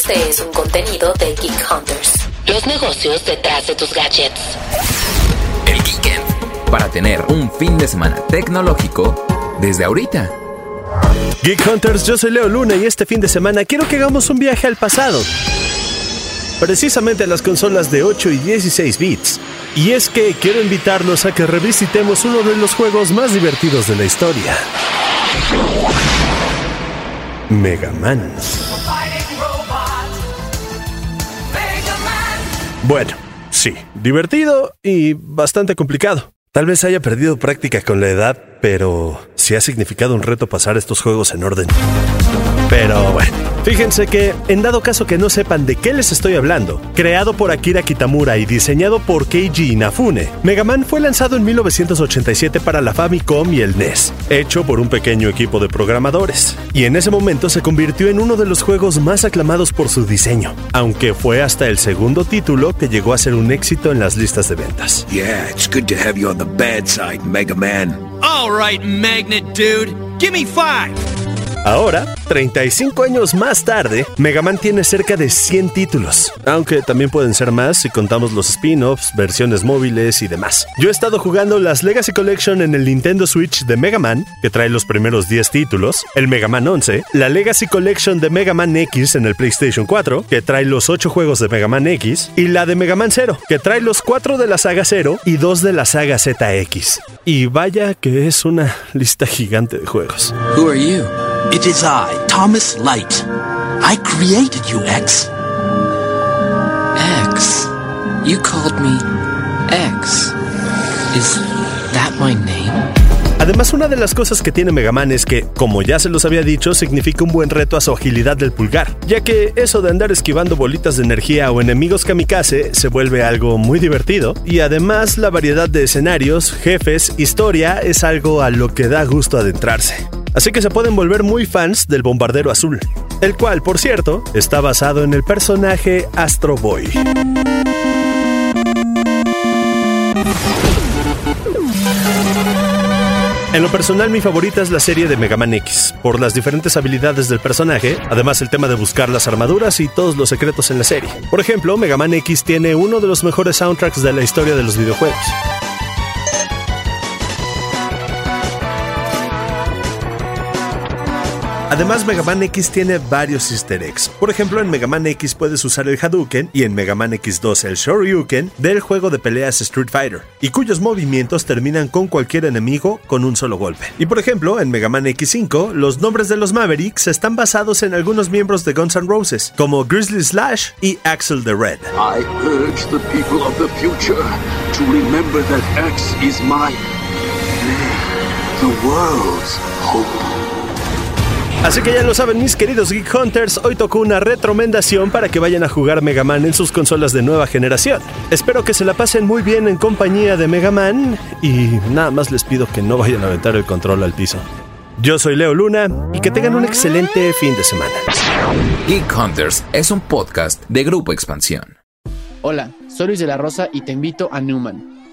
Este es un contenido de Geek Hunters. Los negocios detrás de tus gadgets. El Geekend. Para tener un fin de semana tecnológico desde ahorita. Geek Hunters, yo soy Leo Luna y este fin de semana quiero que hagamos un viaje al pasado. Precisamente a las consolas de 8 y 16 bits. Y es que quiero invitarlos a que revisitemos uno de los juegos más divertidos de la historia. Mega Man. Bueno, sí, divertido y bastante complicado. Tal vez haya perdido práctica con la edad, pero sí ha significado un reto pasar estos juegos en orden. Pero bueno, fíjense que, en dado caso que no sepan de qué les estoy hablando, creado por Akira Kitamura y diseñado por Keiji Inafune, Mega Man fue lanzado en 1987 para la Famicom y el NES, hecho por un pequeño equipo de programadores. Y en ese momento se convirtió en uno de los juegos más aclamados por su diseño, aunque fue hasta el segundo título que llegó a ser un éxito en las listas de ventas. Yeah, it's good to have you on the bad side, Mega Man. All right, Magnet Dude. Give me five. Ahora, 35 años más tarde, Mega Man tiene cerca de 100 títulos, aunque también pueden ser más si contamos los spin-offs, versiones móviles y demás. Yo he estado jugando las Legacy Collection en el Nintendo Switch de Mega Man, que trae los primeros 10 títulos, el Mega Man 11, la Legacy Collection de Mega Man X en el PlayStation 4, que trae los 8 juegos de Mega Man X, y la de Mega Man 0, que trae los 4 de la saga 0 y 2 de la saga ZX. Y vaya que es una lista gigante de juegos. Who are you? It is I, Thomas Light. I created you, X. X. You called me X. Is that my name? Además, una de las cosas que tiene Mega Man es que, como ya se los había dicho, significa un buen reto a su agilidad del pulgar, ya que eso de andar esquivando bolitas de energía o enemigos kamikaze se vuelve algo muy divertido, y además la variedad de escenarios, jefes, historia es algo a lo que da gusto adentrarse. Así que se pueden volver muy fans del Bombardero Azul, el cual, por cierto, está basado en el personaje Astro Boy. En lo personal, mi favorita es la serie de Mega Man X, por las diferentes habilidades del personaje, además el tema de buscar las armaduras y todos los secretos en la serie. Por ejemplo, Mega Man X tiene uno de los mejores soundtracks de la historia de los videojuegos. Además, Mega Man X tiene varios easter eggs. Por ejemplo, en Mega Man X puedes usar el Hadouken y en Mega Man X2 el Shoryuken del juego de peleas Street Fighter, y cuyos movimientos terminan con cualquier enemigo con un solo golpe. Y por ejemplo, en Mega Man X5, los nombres de los Mavericks están basados en algunos miembros de Guns N' Roses, como Grizzly Slash y Axel the Red. I urge the people of the future to remember that X is my the world's hope. Así que ya lo saben mis queridos Geek Hunters, hoy tocó una retromendación para que vayan a jugar Mega Man en sus consolas de nueva generación. Espero que se la pasen muy bien en compañía de Mega Man y nada más les pido que no vayan a aventar el control al piso. Yo soy Leo Luna y que tengan un excelente fin de semana. Geek Hunters es un podcast de Grupo Expansión. Hola, soy Luis de la Rosa y te invito a Newman